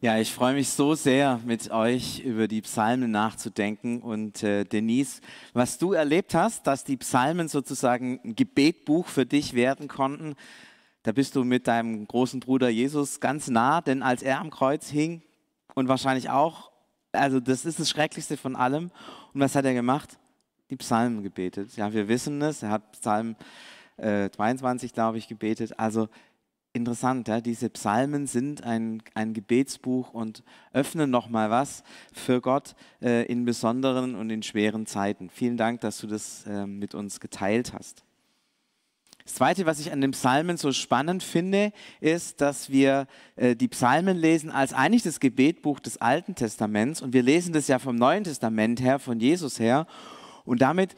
Ja, ich freue mich so sehr, mit euch über die Psalmen nachzudenken. Und äh, Denise, was du erlebt hast, dass die Psalmen sozusagen ein Gebetbuch für dich werden konnten, da bist du mit deinem großen Bruder Jesus ganz nah, denn als er am Kreuz hing und wahrscheinlich auch, also das ist das Schrecklichste von allem. Und was hat er gemacht? Die Psalmen gebetet. Ja, wir wissen es. Er hat Psalm äh, 22, glaube ich, gebetet. Also interessant, ja? diese Psalmen sind ein, ein Gebetsbuch und öffnen nochmal was für Gott äh, in besonderen und in schweren Zeiten. Vielen Dank, dass du das äh, mit uns geteilt hast. Das Zweite, was ich an den Psalmen so spannend finde, ist, dass wir äh, die Psalmen lesen als eigentlich das Gebetbuch des Alten Testaments und wir lesen das ja vom Neuen Testament her, von Jesus her. Und damit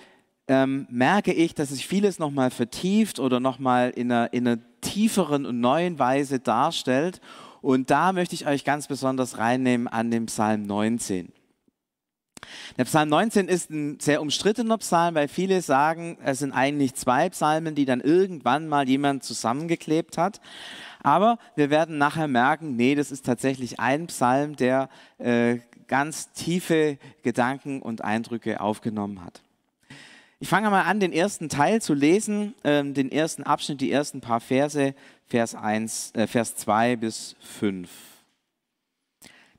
ähm, merke ich, dass sich vieles nochmal vertieft oder nochmal in einer, in einer tieferen und neuen Weise darstellt. Und da möchte ich euch ganz besonders reinnehmen an den Psalm 19. Der Psalm 19 ist ein sehr umstrittener Psalm, weil viele sagen, es sind eigentlich zwei Psalmen, die dann irgendwann mal jemand zusammengeklebt hat. Aber wir werden nachher merken, nee, das ist tatsächlich ein Psalm, der äh, ganz tiefe Gedanken und Eindrücke aufgenommen hat. Ich fange mal an, den ersten Teil zu lesen, ähm, den ersten Abschnitt, die ersten paar Verse, Vers, 1, äh, Vers 2 bis 5.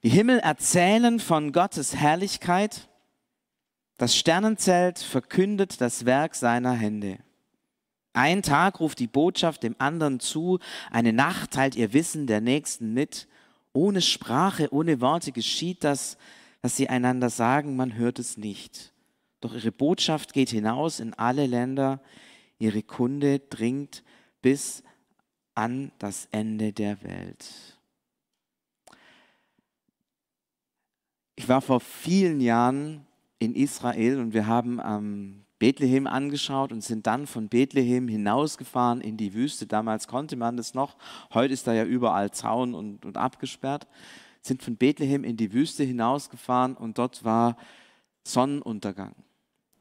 Die Himmel erzählen von Gottes Herrlichkeit, das Sternenzelt verkündet das Werk seiner Hände. Ein Tag ruft die Botschaft dem anderen zu, eine Nacht teilt ihr Wissen der Nächsten mit. Ohne Sprache, ohne Worte geschieht das, was sie einander sagen, man hört es nicht. Doch ihre Botschaft geht hinaus in alle Länder, ihre Kunde dringt bis an das Ende der Welt. Ich war vor vielen Jahren in Israel und wir haben ähm, Bethlehem angeschaut und sind dann von Bethlehem hinausgefahren in die Wüste. Damals konnte man das noch, heute ist da ja überall Zaun und, und abgesperrt. Sind von Bethlehem in die Wüste hinausgefahren und dort war Sonnenuntergang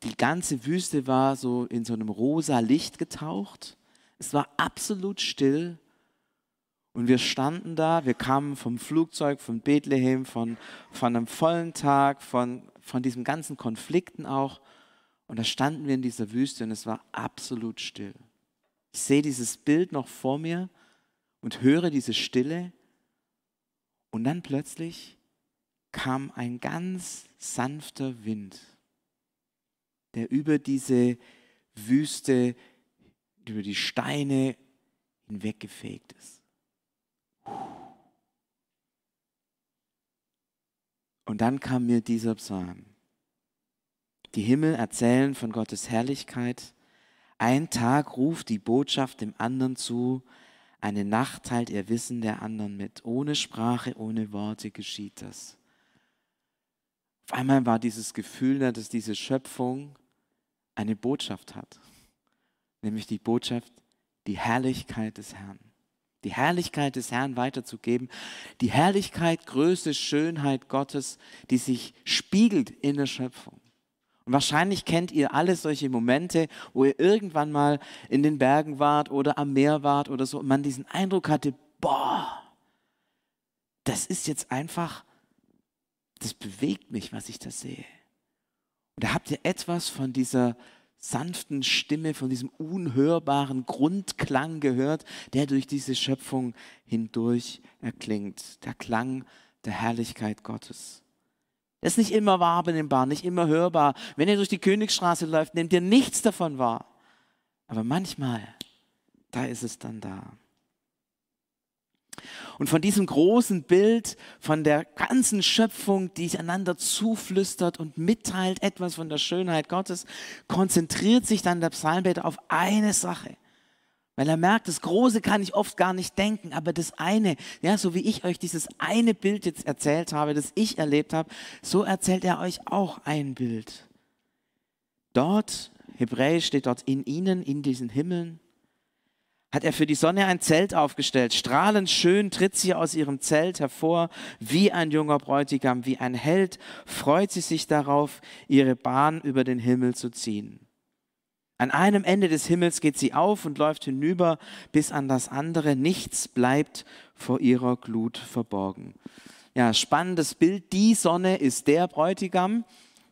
die ganze Wüste war so in so einem rosa Licht getaucht. Es war absolut still. Und wir standen da, wir kamen vom Flugzeug, von Bethlehem, von, von einem vollen Tag, von, von diesen ganzen Konflikten auch. Und da standen wir in dieser Wüste und es war absolut still. Ich sehe dieses Bild noch vor mir und höre diese Stille. Und dann plötzlich kam ein ganz sanfter Wind der über diese Wüste, über die Steine hinweggefegt ist. Und dann kam mir dieser Psalm. Die Himmel erzählen von Gottes Herrlichkeit. Ein Tag ruft die Botschaft dem anderen zu. Eine Nacht teilt ihr Wissen der anderen mit. Ohne Sprache, ohne Worte geschieht das. Auf einmal war dieses Gefühl da, dass diese Schöpfung eine Botschaft hat, nämlich die Botschaft, die Herrlichkeit des Herrn. Die Herrlichkeit des Herrn weiterzugeben, die Herrlichkeit, Größe, Schönheit Gottes, die sich spiegelt in der Schöpfung. Und wahrscheinlich kennt ihr alle solche Momente, wo ihr irgendwann mal in den Bergen wart oder am Meer wart oder so und man diesen Eindruck hatte, boah, das ist jetzt einfach, das bewegt mich, was ich da sehe. Und da habt ihr etwas von dieser sanften Stimme, von diesem unhörbaren Grundklang gehört, der durch diese Schöpfung hindurch erklingt. Der Klang der Herrlichkeit Gottes. Das ist nicht immer wahrnehmbar, nicht immer hörbar. Wenn ihr durch die Königsstraße läuft, nehmt ihr nichts davon wahr. Aber manchmal, da ist es dann da. Und von diesem großen Bild, von der ganzen Schöpfung, die einander zuflüstert und mitteilt etwas von der Schönheit Gottes, konzentriert sich dann der Psalmbeter auf eine Sache. Weil er merkt, das Große kann ich oft gar nicht denken, aber das eine, ja, so wie ich euch dieses eine Bild jetzt erzählt habe, das ich erlebt habe, so erzählt er euch auch ein Bild. Dort, Hebräisch steht dort in ihnen, in diesen Himmeln, hat er für die Sonne ein Zelt aufgestellt. Strahlend schön tritt sie aus ihrem Zelt hervor, wie ein junger Bräutigam, wie ein Held, freut sie sich darauf, ihre Bahn über den Himmel zu ziehen. An einem Ende des Himmels geht sie auf und läuft hinüber bis an das andere. Nichts bleibt vor ihrer Glut verborgen. ja, spannendes Bild. Die Sonne ist der Bräutigam.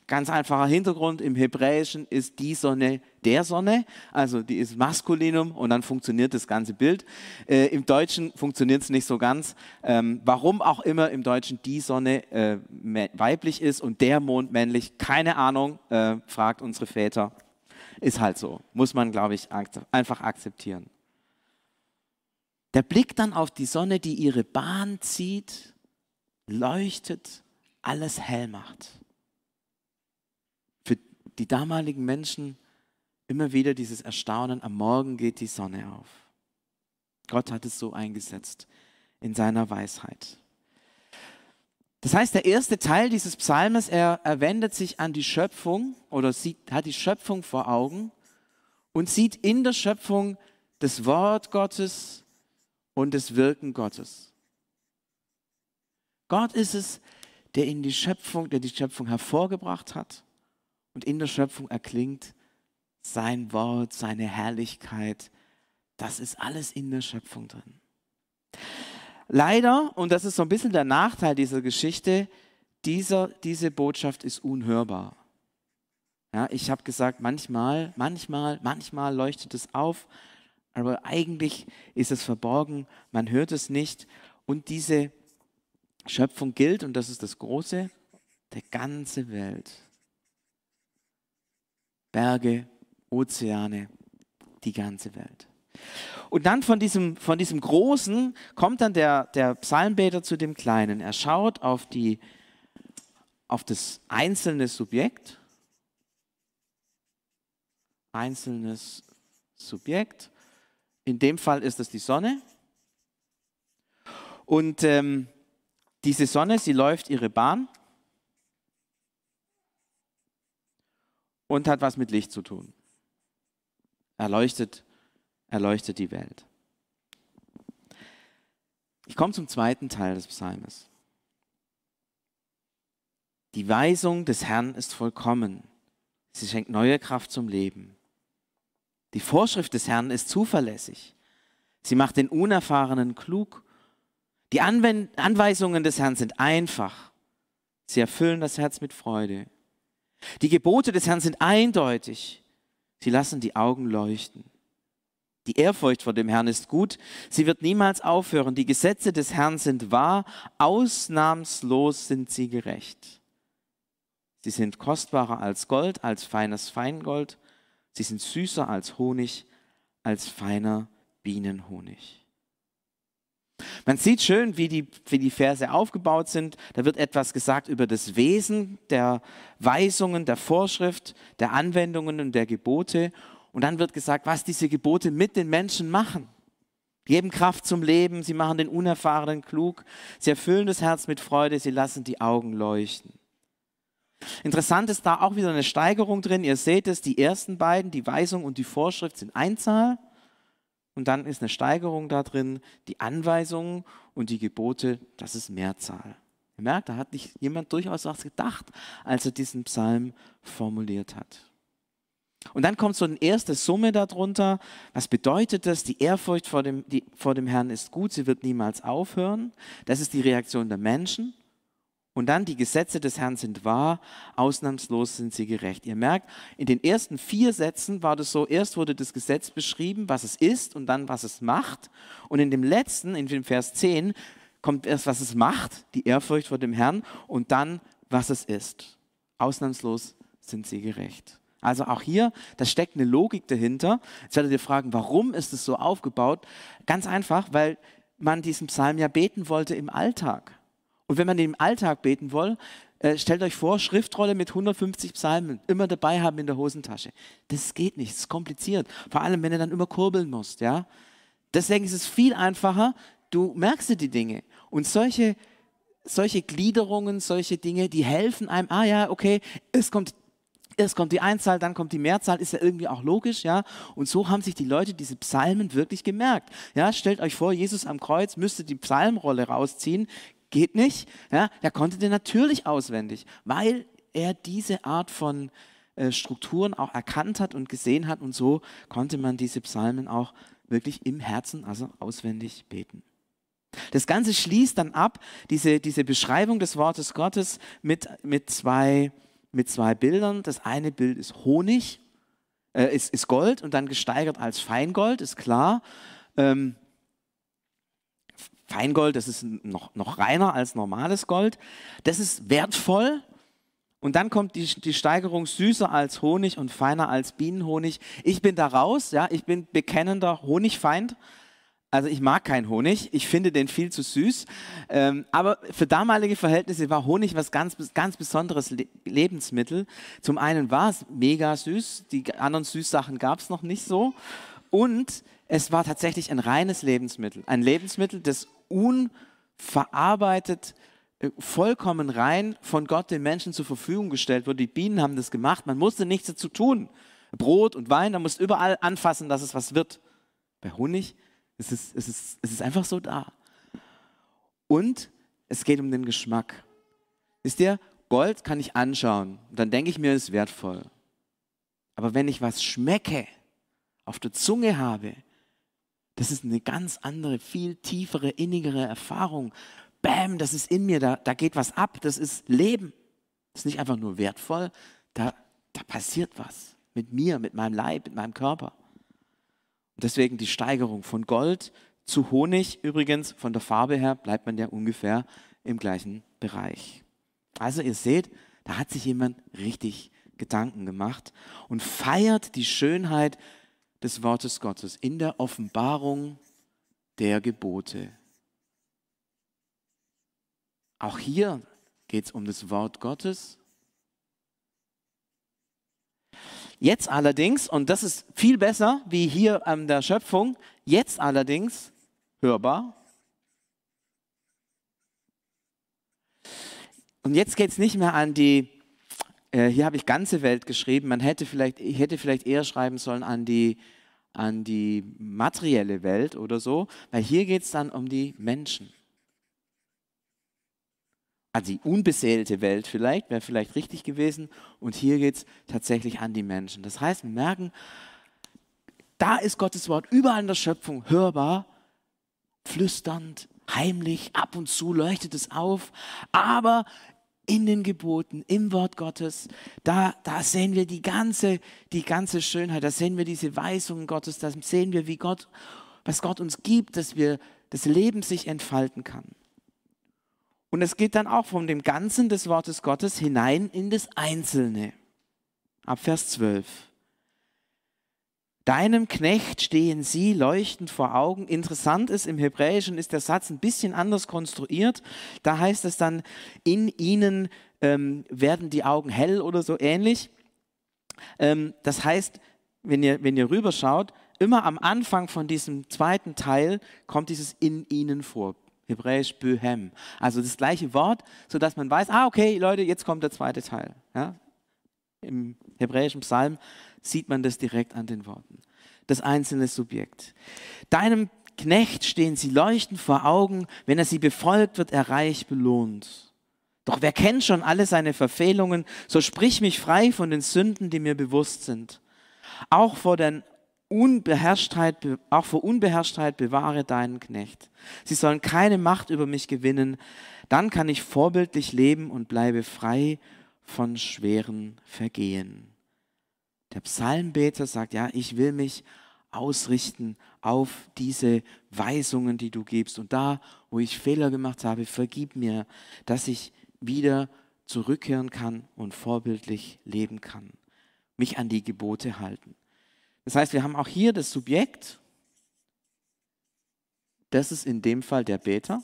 Ganz einfacher Hintergrund, im Hebräischen ist die Sonne der Sonne, also die ist Maskulinum und dann funktioniert das ganze Bild. Äh, Im Deutschen funktioniert es nicht so ganz. Ähm, warum auch immer im Deutschen die Sonne äh, weiblich ist und der Mond männlich, keine Ahnung, äh, fragt unsere Väter. Ist halt so, muss man, glaube ich, einfach akzeptieren. Der Blick dann auf die Sonne, die ihre Bahn zieht, leuchtet, alles hell macht die damaligen Menschen immer wieder dieses Erstaunen, am Morgen geht die Sonne auf. Gott hat es so eingesetzt in seiner Weisheit. Das heißt, der erste Teil dieses Psalmes, er, er wendet sich an die Schöpfung oder sieht, hat die Schöpfung vor Augen und sieht in der Schöpfung das Wort Gottes und das Wirken Gottes. Gott ist es, der in die Schöpfung, der die Schöpfung hervorgebracht hat und in der Schöpfung erklingt sein Wort, seine Herrlichkeit. Das ist alles in der Schöpfung drin. Leider, und das ist so ein bisschen der Nachteil dieser Geschichte, dieser, diese Botschaft ist unhörbar. Ja, ich habe gesagt, manchmal, manchmal, manchmal leuchtet es auf, aber eigentlich ist es verborgen, man hört es nicht. Und diese Schöpfung gilt, und das ist das Große, der ganze Welt. Berge, Ozeane, die ganze Welt. Und dann von diesem, von diesem Großen kommt dann der, der Psalmbeter zu dem Kleinen. Er schaut auf, die, auf das einzelne Subjekt. Einzelnes Subjekt. In dem Fall ist es die Sonne. Und ähm, diese Sonne, sie läuft ihre Bahn. Und hat was mit Licht zu tun. Erleuchtet, erleuchtet die Welt. Ich komme zum zweiten Teil des Psalmes. Die Weisung des Herrn ist vollkommen. Sie schenkt neue Kraft zum Leben. Die Vorschrift des Herrn ist zuverlässig. Sie macht den Unerfahrenen klug. Die Anweisungen des Herrn sind einfach. Sie erfüllen das Herz mit Freude. Die Gebote des Herrn sind eindeutig. Sie lassen die Augen leuchten. Die Ehrfurcht vor dem Herrn ist gut. Sie wird niemals aufhören. Die Gesetze des Herrn sind wahr. Ausnahmslos sind sie gerecht. Sie sind kostbarer als Gold, als feines Feingold. Sie sind süßer als Honig, als feiner Bienenhonig. Man sieht schön, wie die, wie die Verse aufgebaut sind. Da wird etwas gesagt über das Wesen der Weisungen, der Vorschrift, der Anwendungen und der Gebote. Und dann wird gesagt, was diese Gebote mit den Menschen machen. Geben Kraft zum Leben, sie machen den Unerfahrenen klug, sie erfüllen das Herz mit Freude, sie lassen die Augen leuchten. Interessant ist da auch wieder eine Steigerung drin. Ihr seht es, die ersten beiden, die Weisung und die Vorschrift sind Einzahl. Und dann ist eine Steigerung da drin, die Anweisungen und die Gebote, das ist Mehrzahl. Ihr merkt, da hat nicht jemand durchaus was gedacht, als er diesen Psalm formuliert hat. Und dann kommt so eine erste Summe darunter. Was bedeutet das? Die Ehrfurcht vor dem, die, vor dem Herrn ist gut, sie wird niemals aufhören. Das ist die Reaktion der Menschen. Und dann die Gesetze des Herrn sind wahr, ausnahmslos sind sie gerecht. Ihr merkt, in den ersten vier Sätzen war das so, erst wurde das Gesetz beschrieben, was es ist und dann, was es macht. Und in dem letzten, in dem Vers 10, kommt erst, was es macht, die Ehrfurcht vor dem Herrn und dann, was es ist. Ausnahmslos sind sie gerecht. Also auch hier, da steckt eine Logik dahinter. Jetzt werdet ihr fragen, warum ist es so aufgebaut? Ganz einfach, weil man diesen Psalm ja beten wollte im Alltag. Und wenn man im Alltag beten will, äh, stellt euch vor, Schriftrolle mit 150 Psalmen immer dabei haben in der Hosentasche. Das geht nicht, das ist kompliziert. Vor allem, wenn ihr dann immer kurbeln musst. Ja? Deswegen ist es viel einfacher, du merkst dir die Dinge. Und solche, solche Gliederungen, solche Dinge, die helfen einem, ah ja, okay, es kommt erst kommt die Einzahl, dann kommt die Mehrzahl, ist ja irgendwie auch logisch, ja. Und so haben sich die Leute diese Psalmen wirklich gemerkt. Ja, stellt euch vor, Jesus am Kreuz müsste die Psalmrolle rausziehen, geht nicht. Ja, er konnte den natürlich auswendig, weil er diese Art von äh, Strukturen auch erkannt hat und gesehen hat und so konnte man diese Psalmen auch wirklich im Herzen, also auswendig beten. Das Ganze schließt dann ab, diese, diese Beschreibung des Wortes Gottes mit, mit, zwei, mit zwei Bildern. Das eine Bild ist Honig, äh, ist, ist Gold und dann gesteigert als Feingold, ist klar. Ähm, Feingold, das ist noch, noch reiner als normales Gold. Das ist wertvoll. Und dann kommt die, die Steigerung süßer als Honig und feiner als Bienenhonig. Ich bin da raus, ja, ich bin bekennender Honigfeind. Also ich mag keinen Honig, ich finde den viel zu süß. Ähm, aber für damalige Verhältnisse war Honig was ganz, ganz besonderes Le Lebensmittel. Zum einen war es mega süß, die anderen Süßsachen gab es noch nicht so. Und es war tatsächlich ein reines Lebensmittel. Ein Lebensmittel, das unverarbeitet, äh, vollkommen rein von Gott den Menschen zur Verfügung gestellt wurde. Die Bienen haben das gemacht, man musste nichts dazu tun. Brot und Wein, da musst überall anfassen, dass es was wird. Bei Honig es ist, es ist, es ist einfach so da. Und es geht um den Geschmack. Wisst ihr, Gold kann ich anschauen, dann denke ich mir, es ist wertvoll. Aber wenn ich was schmecke, auf der Zunge habe, das ist eine ganz andere, viel tiefere, innigere Erfahrung. Bam, das ist in mir, da, da geht was ab, das ist Leben. Das ist nicht einfach nur wertvoll, da, da passiert was mit mir, mit meinem Leib, mit meinem Körper. Deswegen die Steigerung von Gold zu Honig. Übrigens, von der Farbe her bleibt man ja ungefähr im gleichen Bereich. Also ihr seht, da hat sich jemand richtig Gedanken gemacht und feiert die Schönheit des Wortes Gottes in der Offenbarung der Gebote. Auch hier geht es um das Wort Gottes Jetzt allerdings, und das ist viel besser wie hier an der Schöpfung, jetzt allerdings hörbar. Und jetzt geht es nicht mehr an die, äh, hier habe ich ganze Welt geschrieben, man hätte vielleicht, ich hätte vielleicht eher schreiben sollen an die, an die materielle Welt oder so, weil hier geht es dann um die Menschen an die unbeseelte Welt vielleicht, wäre vielleicht richtig gewesen. Und hier geht es tatsächlich an die Menschen. Das heißt, wir merken, da ist Gottes Wort überall in der Schöpfung hörbar, flüsternd, heimlich, ab und zu leuchtet es auf, aber in den Geboten, im Wort Gottes, da, da sehen wir die ganze, die ganze Schönheit, da sehen wir diese Weisungen Gottes, da sehen wir, wie Gott, was Gott uns gibt, dass wir das Leben sich entfalten kann. Und es geht dann auch von dem Ganzen des Wortes Gottes hinein in das Einzelne. Ab Vers 12. Deinem Knecht stehen sie leuchtend vor Augen. Interessant ist, im Hebräischen ist der Satz ein bisschen anders konstruiert. Da heißt es dann, in ihnen ähm, werden die Augen hell oder so ähnlich. Ähm, das heißt, wenn ihr, wenn ihr rüberschaut, immer am Anfang von diesem zweiten Teil kommt dieses in ihnen vor. Hebräisch Böhem. Also das gleiche Wort, sodass man weiß, ah, okay, Leute, jetzt kommt der zweite Teil. Ja? Im hebräischen Psalm sieht man das direkt an den Worten. Das einzelne Subjekt. Deinem Knecht stehen sie leuchtend vor Augen, wenn er sie befolgt, wird er reich belohnt. Doch wer kennt schon alle seine Verfehlungen, so sprich mich frei von den Sünden, die mir bewusst sind. Auch vor den Unbeherrschtheit, auch vor Unbeherrschtheit bewahre deinen Knecht. Sie sollen keine Macht über mich gewinnen. Dann kann ich vorbildlich leben und bleibe frei von schweren Vergehen. Der Psalmbeter sagt, ja, ich will mich ausrichten auf diese Weisungen, die du gibst. Und da, wo ich Fehler gemacht habe, vergib mir, dass ich wieder zurückkehren kann und vorbildlich leben kann. Mich an die Gebote halten. Das heißt, wir haben auch hier das Subjekt, das ist in dem Fall der Beter.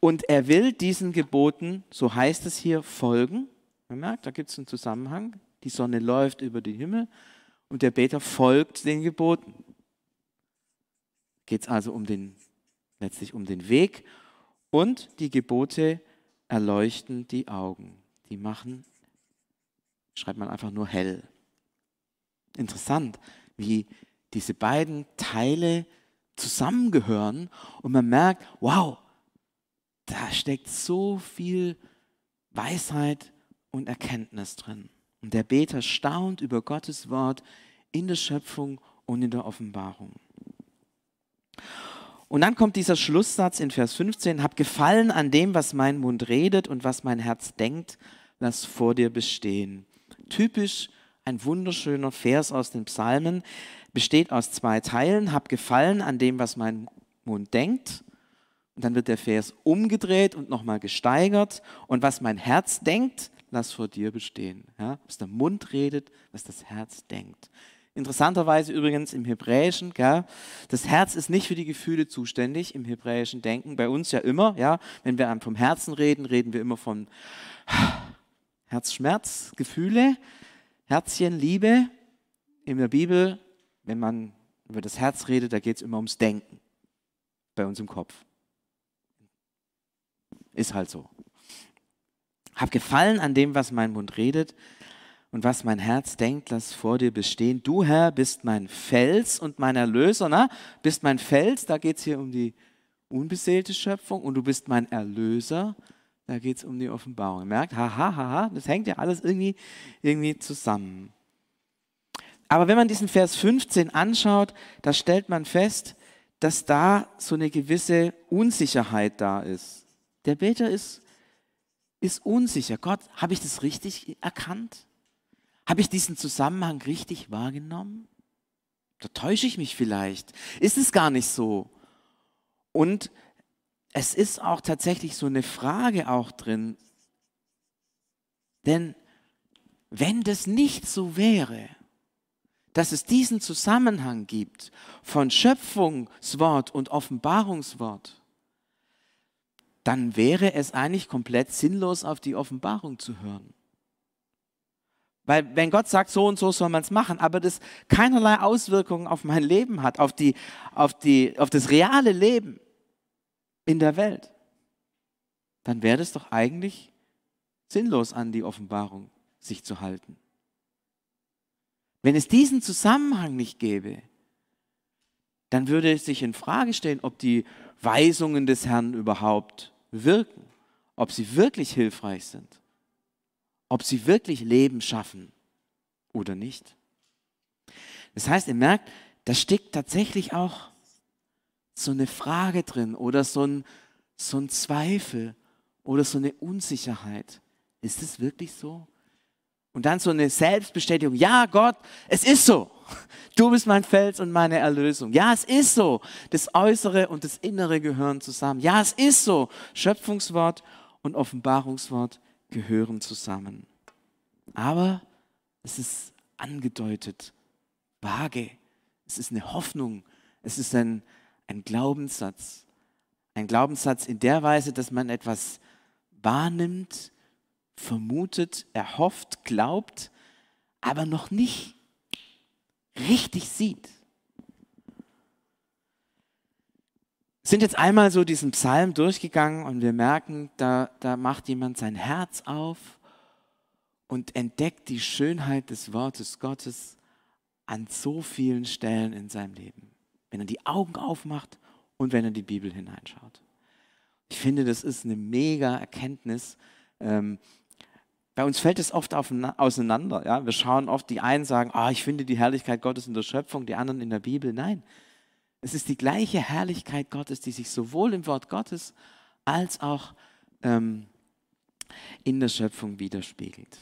Und er will diesen Geboten, so heißt es hier, folgen. Man merkt, da gibt es einen Zusammenhang. Die Sonne läuft über den Himmel und der Beter folgt den Geboten. Geht es also um den, letztlich um den Weg und die Gebote erleuchten die Augen. Die machen schreibt man einfach nur hell. Interessant, wie diese beiden Teile zusammengehören und man merkt, wow, da steckt so viel Weisheit und Erkenntnis drin. Und der Beter staunt über Gottes Wort in der Schöpfung und in der Offenbarung. Und dann kommt dieser Schlusssatz in Vers 15, hab Gefallen an dem, was mein Mund redet und was mein Herz denkt, lass vor dir bestehen. Typisch ein wunderschöner Vers aus den Psalmen, besteht aus zwei Teilen, hab Gefallen an dem, was mein Mund denkt. Und dann wird der Vers umgedreht und nochmal gesteigert. Und was mein Herz denkt, lass vor dir bestehen. Ja, was der Mund redet, was das Herz denkt. Interessanterweise übrigens im Hebräischen, gell, das Herz ist nicht für die Gefühle zuständig im hebräischen Denken. Bei uns ja immer, ja, wenn wir vom Herzen reden, reden wir immer von Herzschmerz, Gefühle, Herzchen, Liebe. In der Bibel, wenn man über das Herz redet, da geht es immer ums Denken bei uns im Kopf. Ist halt so. Hab Gefallen an dem, was mein Mund redet und was mein Herz denkt, lass vor dir bestehen. Du, Herr, bist mein Fels und mein Erlöser. Na, bist mein Fels, da geht es hier um die unbeseelte Schöpfung und du bist mein Erlöser, da geht es um die Offenbarung. Merkt, haha, haha, das hängt ja alles irgendwie, irgendwie zusammen. Aber wenn man diesen Vers 15 anschaut, da stellt man fest, dass da so eine gewisse Unsicherheit da ist. Der Beter ist, ist unsicher. Gott, habe ich das richtig erkannt? Habe ich diesen Zusammenhang richtig wahrgenommen? Da täusche ich mich vielleicht. Ist es gar nicht so? Und es ist auch tatsächlich so eine Frage auch drin. Denn wenn das nicht so wäre, dass es diesen Zusammenhang gibt von Schöpfungswort und Offenbarungswort, dann wäre es eigentlich komplett sinnlos, auf die Offenbarung zu hören. Weil wenn Gott sagt, so und so soll man es machen, aber das keinerlei Auswirkungen auf mein Leben hat, auf, die, auf, die, auf das reale Leben in der Welt, dann wäre es doch eigentlich sinnlos, an die Offenbarung sich zu halten. Wenn es diesen Zusammenhang nicht gäbe, dann würde es sich in Frage stellen, ob die Weisungen des Herrn überhaupt wirken, ob sie wirklich hilfreich sind ob sie wirklich Leben schaffen oder nicht. Das heißt, ihr merkt, da steckt tatsächlich auch so eine Frage drin oder so ein, so ein Zweifel oder so eine Unsicherheit. Ist es wirklich so? Und dann so eine Selbstbestätigung. Ja, Gott, es ist so. Du bist mein Fels und meine Erlösung. Ja, es ist so. Das Äußere und das Innere gehören zusammen. Ja, es ist so. Schöpfungswort und Offenbarungswort gehören zusammen. Aber es ist angedeutet, vage. Es ist eine Hoffnung. Es ist ein, ein Glaubenssatz. Ein Glaubenssatz in der Weise, dass man etwas wahrnimmt, vermutet, erhofft, glaubt, aber noch nicht richtig sieht. sind jetzt einmal so diesen Psalm durchgegangen und wir merken, da, da macht jemand sein Herz auf und entdeckt die Schönheit des Wortes Gottes an so vielen Stellen in seinem Leben. Wenn er die Augen aufmacht und wenn er die Bibel hineinschaut. Ich finde, das ist eine mega Erkenntnis. Ähm, bei uns fällt es oft auseinander. Ja? Wir schauen oft, die einen sagen, oh, ich finde die Herrlichkeit Gottes in der Schöpfung, die anderen in der Bibel. Nein, es ist die gleiche Herrlichkeit Gottes, die sich sowohl im Wort Gottes als auch ähm, in der Schöpfung widerspiegelt.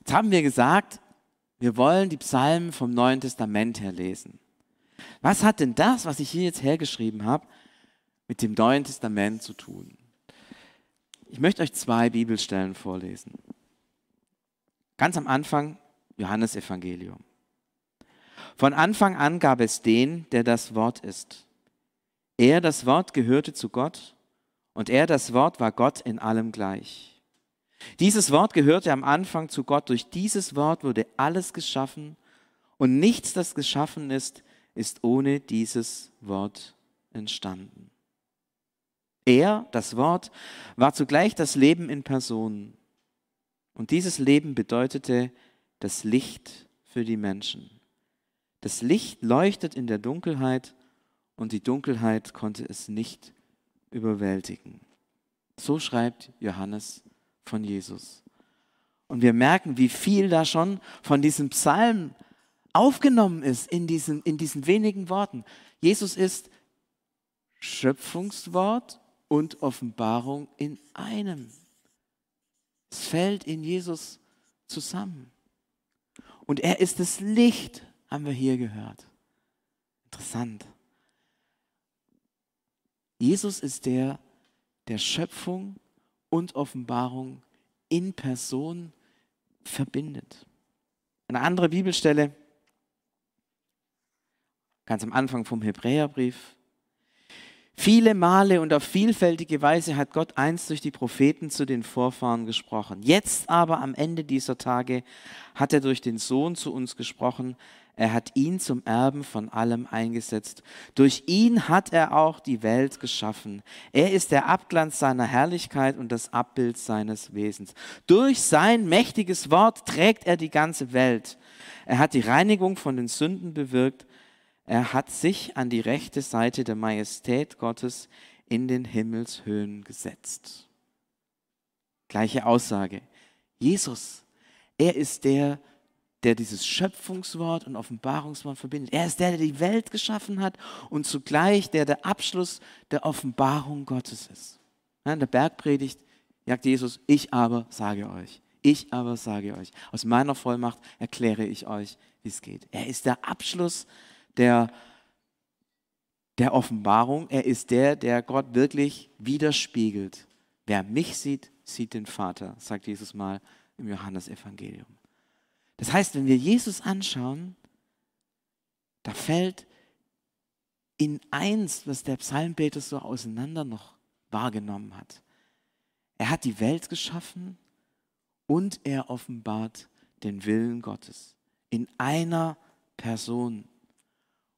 Jetzt haben wir gesagt, wir wollen die Psalmen vom Neuen Testament her lesen. Was hat denn das, was ich hier jetzt hergeschrieben habe, mit dem Neuen Testament zu tun? Ich möchte euch zwei Bibelstellen vorlesen. Ganz am Anfang Johannes Evangelium. Von Anfang an gab es den, der das Wort ist. Er, das Wort, gehörte zu Gott und er, das Wort, war Gott in allem gleich. Dieses Wort gehörte am Anfang zu Gott. Durch dieses Wort wurde alles geschaffen und nichts, das geschaffen ist, ist ohne dieses Wort entstanden. Er, das Wort, war zugleich das Leben in Person. Und dieses Leben bedeutete das Licht für die Menschen. Das Licht leuchtet in der Dunkelheit und die Dunkelheit konnte es nicht überwältigen. So schreibt Johannes von Jesus. Und wir merken, wie viel da schon von diesem Psalm aufgenommen ist in diesen, in diesen wenigen Worten. Jesus ist Schöpfungswort und Offenbarung in einem. Es fällt in Jesus zusammen. Und er ist das Licht, haben wir hier gehört. Interessant. Jesus ist der, der Schöpfung und Offenbarung in Person verbindet. Eine andere Bibelstelle, ganz am Anfang vom Hebräerbrief, Viele Male und auf vielfältige Weise hat Gott einst durch die Propheten zu den Vorfahren gesprochen. Jetzt aber am Ende dieser Tage hat er durch den Sohn zu uns gesprochen. Er hat ihn zum Erben von allem eingesetzt. Durch ihn hat er auch die Welt geschaffen. Er ist der Abglanz seiner Herrlichkeit und das Abbild seines Wesens. Durch sein mächtiges Wort trägt er die ganze Welt. Er hat die Reinigung von den Sünden bewirkt er hat sich an die rechte Seite der Majestät Gottes in den Himmelshöhen gesetzt. Gleiche Aussage. Jesus, er ist der, der dieses Schöpfungswort und Offenbarungswort verbindet. Er ist der, der die Welt geschaffen hat und zugleich der der Abschluss der Offenbarung Gottes ist. in der Bergpredigt sagt Jesus, ich aber sage euch, ich aber sage euch, aus meiner Vollmacht erkläre ich euch, wie es geht. Er ist der Abschluss der, der Offenbarung. Er ist der, der Gott wirklich widerspiegelt. Wer mich sieht, sieht den Vater, sagt Jesus mal im Johannesevangelium. Das heißt, wenn wir Jesus anschauen, da fällt in eins, was der Psalmbeter so auseinander noch wahrgenommen hat. Er hat die Welt geschaffen und er offenbart den Willen Gottes in einer Person.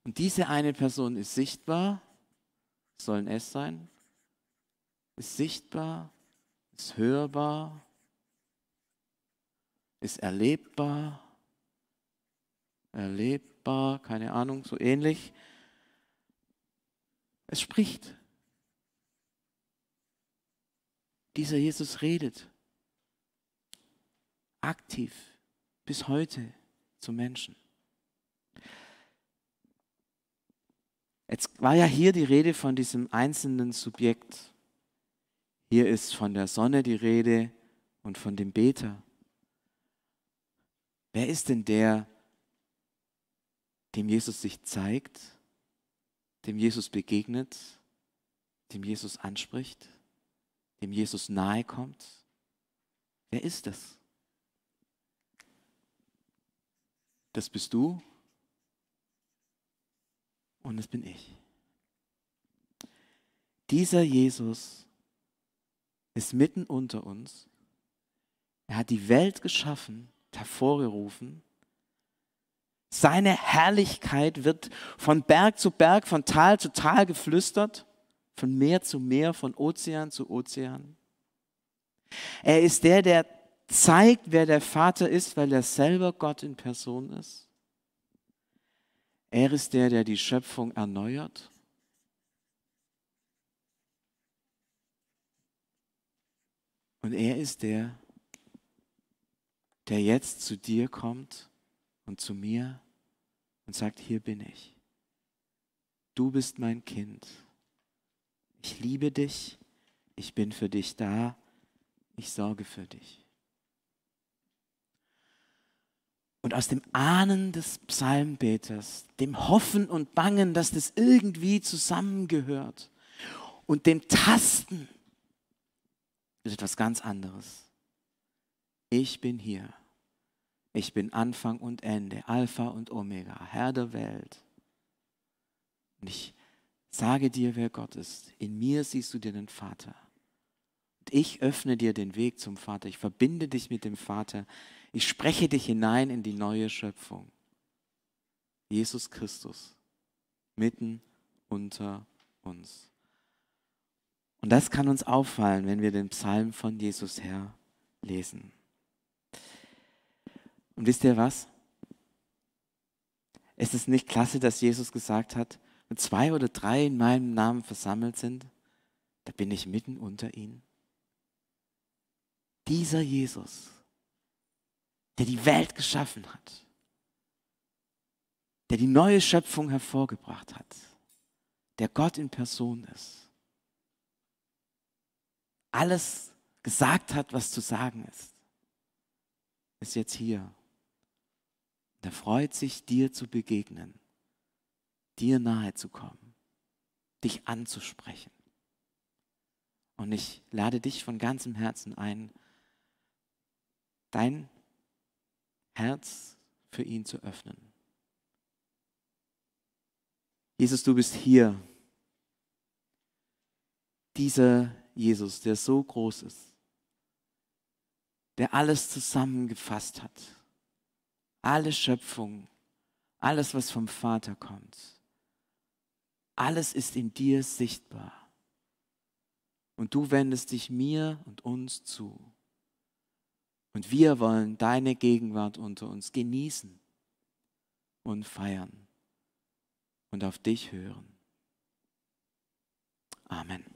Und diese eine Person ist sichtbar, soll ein S sein, ist sichtbar, ist hörbar, ist erlebbar, erlebbar, keine Ahnung, so ähnlich. Es spricht. Dieser Jesus redet aktiv bis heute zu Menschen. Jetzt war ja hier die Rede von diesem einzelnen Subjekt. Hier ist von der Sonne die Rede und von dem Beter. Wer ist denn der, dem Jesus sich zeigt, dem Jesus begegnet, dem Jesus anspricht, dem Jesus nahe kommt? Wer ist das? Das bist du und es bin ich. Dieser Jesus ist mitten unter uns. Er hat die Welt geschaffen, hervorgerufen. Seine Herrlichkeit wird von Berg zu Berg, von Tal zu Tal geflüstert, von Meer zu Meer, von Ozean zu Ozean. Er ist der, der zeigt, wer der Vater ist, weil er selber Gott in Person ist. Er ist der, der die Schöpfung erneuert. Und er ist der, der jetzt zu dir kommt und zu mir und sagt, hier bin ich. Du bist mein Kind. Ich liebe dich. Ich bin für dich da. Ich sorge für dich. Und aus dem Ahnen des Psalmbeters, dem Hoffen und Bangen, dass das irgendwie zusammengehört und dem Tasten ist etwas ganz anderes. Ich bin hier. Ich bin Anfang und Ende, Alpha und Omega, Herr der Welt. Und ich sage dir, wer Gott ist. In mir siehst du dir den Vater. Und ich öffne dir den Weg zum Vater. Ich verbinde dich mit dem Vater. Ich spreche dich hinein in die neue Schöpfung. Jesus Christus mitten unter uns. Und das kann uns auffallen, wenn wir den Psalm von Jesus her lesen. Und wisst ihr was? Es ist nicht klasse, dass Jesus gesagt hat, wenn zwei oder drei in meinem Namen versammelt sind, da bin ich mitten unter ihnen. Dieser Jesus der die Welt geschaffen hat, der die neue Schöpfung hervorgebracht hat, der Gott in Person ist, alles gesagt hat, was zu sagen ist, ist jetzt hier. Er freut sich, dir zu begegnen, dir nahe zu kommen, dich anzusprechen. Und ich lade dich von ganzem Herzen ein, dein Herz für ihn zu öffnen. Jesus, du bist hier. Dieser Jesus, der so groß ist, der alles zusammengefasst hat, alle Schöpfung, alles, was vom Vater kommt, alles ist in dir sichtbar. Und du wendest dich mir und uns zu. Und wir wollen deine Gegenwart unter uns genießen und feiern und auf dich hören. Amen.